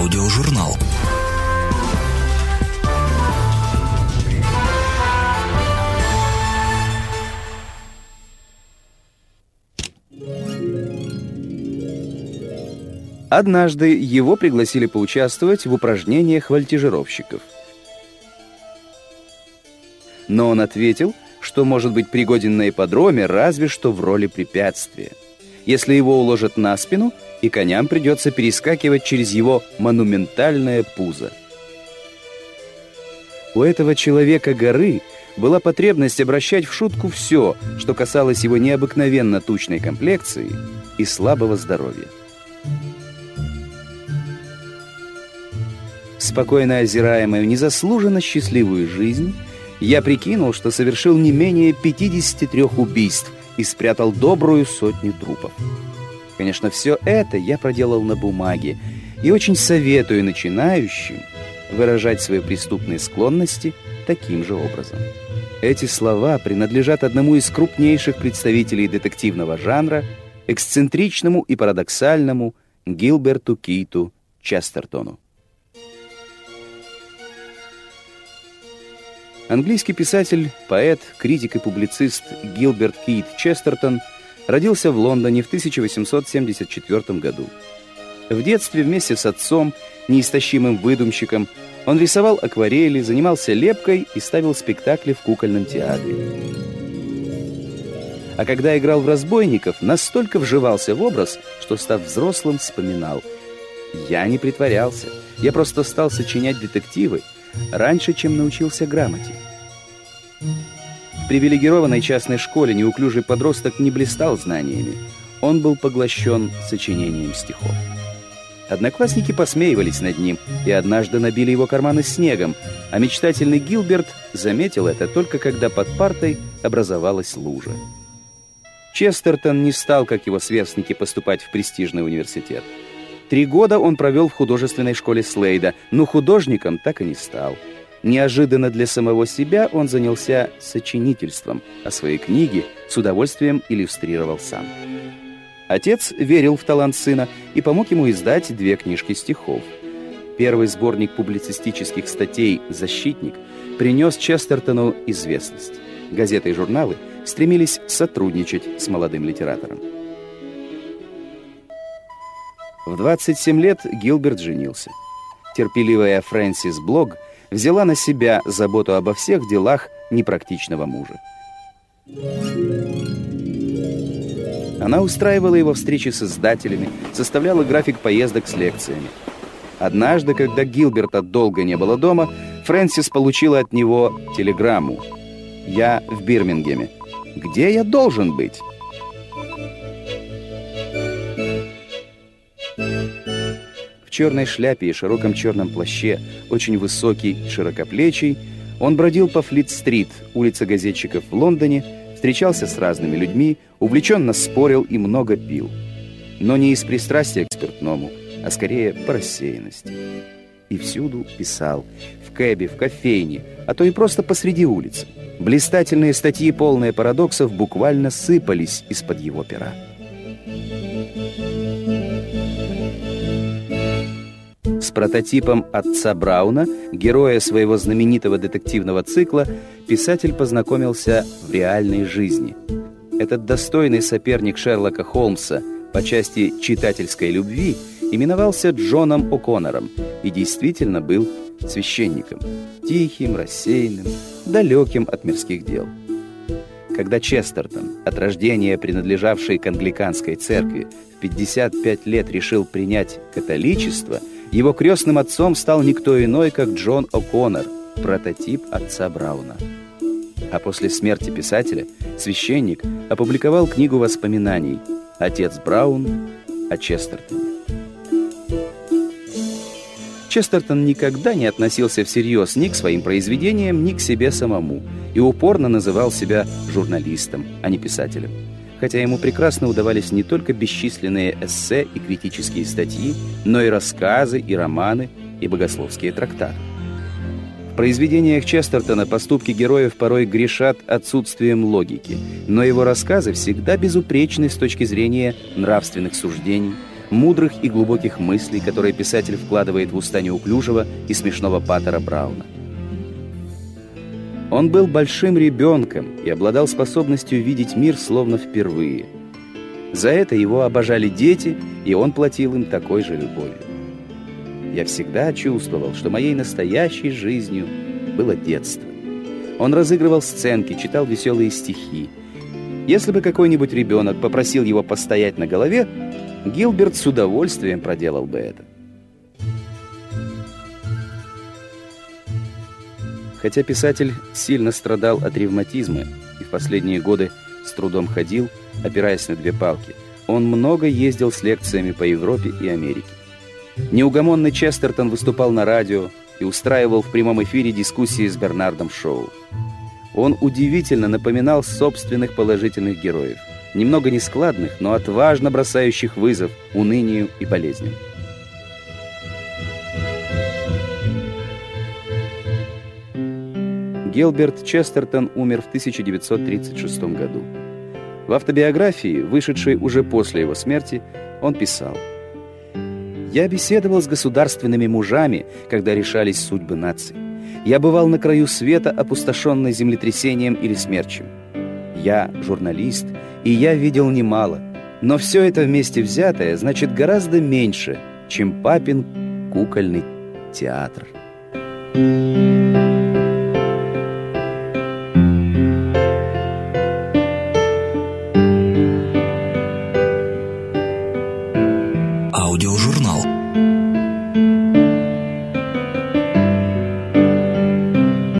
Аудиожурнал. Однажды его пригласили поучаствовать в упражнениях вольтежировщиков. Но он ответил, что может быть пригоден на ипподроме разве что в роли препятствия. Если его уложат на спину, и коням придется перескакивать через его монументальное пузо. У этого человека горы была потребность обращать в шутку все, что касалось его необыкновенно тучной комплекции и слабого здоровья. Спокойно озирая мою незаслуженно счастливую жизнь, я прикинул, что совершил не менее 53 убийств и спрятал добрую сотню трупов. Конечно, все это я проделал на бумаге и очень советую начинающим выражать свои преступные склонности таким же образом. Эти слова принадлежат одному из крупнейших представителей детективного жанра, эксцентричному и парадоксальному Гилберту Киту Честертону. Английский писатель, поэт, критик и публицист Гилберт Кит Честертон родился в Лондоне в 1874 году. В детстве вместе с отцом, неистощимым выдумщиком, он рисовал акварели, занимался лепкой и ставил спектакли в кукольном театре. А когда играл в разбойников, настолько вживался в образ, что, став взрослым, вспоминал. «Я не притворялся, я просто стал сочинять детективы, раньше, чем научился грамоте. В привилегированной частной школе неуклюжий подросток не блистал знаниями. Он был поглощен сочинением стихов. Одноклассники посмеивались над ним и однажды набили его карманы снегом, а мечтательный Гилберт заметил это только когда под партой образовалась лужа. Честертон не стал, как его сверстники, поступать в престижный университет. Три года он провел в художественной школе Слейда, но художником так и не стал. Неожиданно для самого себя он занялся сочинительством, а свои книги с удовольствием иллюстрировал сам. Отец верил в талант сына и помог ему издать две книжки стихов. Первый сборник публицистических статей «Защитник» принес Честертону известность. Газеты и журналы стремились сотрудничать с молодым литератором. В 27 лет Гилберт женился. Терпеливая Фрэнсис Блог взяла на себя заботу обо всех делах непрактичного мужа. Она устраивала его встречи с издателями, составляла график поездок с лекциями. Однажды, когда Гилберта долго не было дома, Фрэнсис получила от него телеграмму. «Я в Бирмингеме. Где я должен быть?» В черной шляпе и широком черном плаще, очень высокий, широкоплечий, он бродил по Флит-стрит, улице газетчиков в Лондоне, встречался с разными людьми, увлеченно спорил и много пил. Но не из пристрастия к спиртному, а скорее по рассеянности. И всюду писал, в кэбе, в кофейне, а то и просто посреди улицы. Блистательные статьи, полные парадоксов, буквально сыпались из-под его пера. С прототипом отца Брауна, героя своего знаменитого детективного цикла, писатель познакомился в реальной жизни. Этот достойный соперник Шерлока Холмса по части читательской любви именовался Джоном О'Коннором и действительно был священником, тихим, рассеянным, далеким от мирских дел. Когда Честертон, от рождения принадлежавший к англиканской церкви, в 55 лет решил принять католичество – его крестным отцом стал никто иной, как Джон О'Коннор, прототип отца Брауна. А после смерти писателя священник опубликовал книгу воспоминаний «Отец Браун о Честертоне». Честертон никогда не относился всерьез ни к своим произведениям, ни к себе самому и упорно называл себя журналистом, а не писателем хотя ему прекрасно удавались не только бесчисленные эссе и критические статьи, но и рассказы, и романы, и богословские трактаты. В произведениях Честертона поступки героев порой грешат отсутствием логики, но его рассказы всегда безупречны с точки зрения нравственных суждений, мудрых и глубоких мыслей, которые писатель вкладывает в уста неуклюжего и смешного Паттера Брауна. Он был большим ребенком и обладал способностью видеть мир словно впервые. За это его обожали дети, и он платил им такой же любовью. Я всегда чувствовал, что моей настоящей жизнью было детство. Он разыгрывал сценки, читал веселые стихи. Если бы какой-нибудь ребенок попросил его постоять на голове, Гилберт с удовольствием проделал бы это. Хотя писатель сильно страдал от ревматизма и в последние годы с трудом ходил, опираясь на две палки, он много ездил с лекциями по Европе и Америке. Неугомонный Честертон выступал на радио и устраивал в прямом эфире дискуссии с Бернардом Шоу. Он удивительно напоминал собственных положительных героев немного нескладных, но отважно бросающих вызов унынию и болезням. Гилберт Честертон умер в 1936 году. В автобиографии, вышедшей уже после его смерти, он писал «Я беседовал с государственными мужами, когда решались судьбы наций. Я бывал на краю света, опустошенной землетрясением или смерчем. Я журналист, и я видел немало. Но все это вместе взятое значит гораздо меньше, чем папин кукольный театр. Аудиожурнал.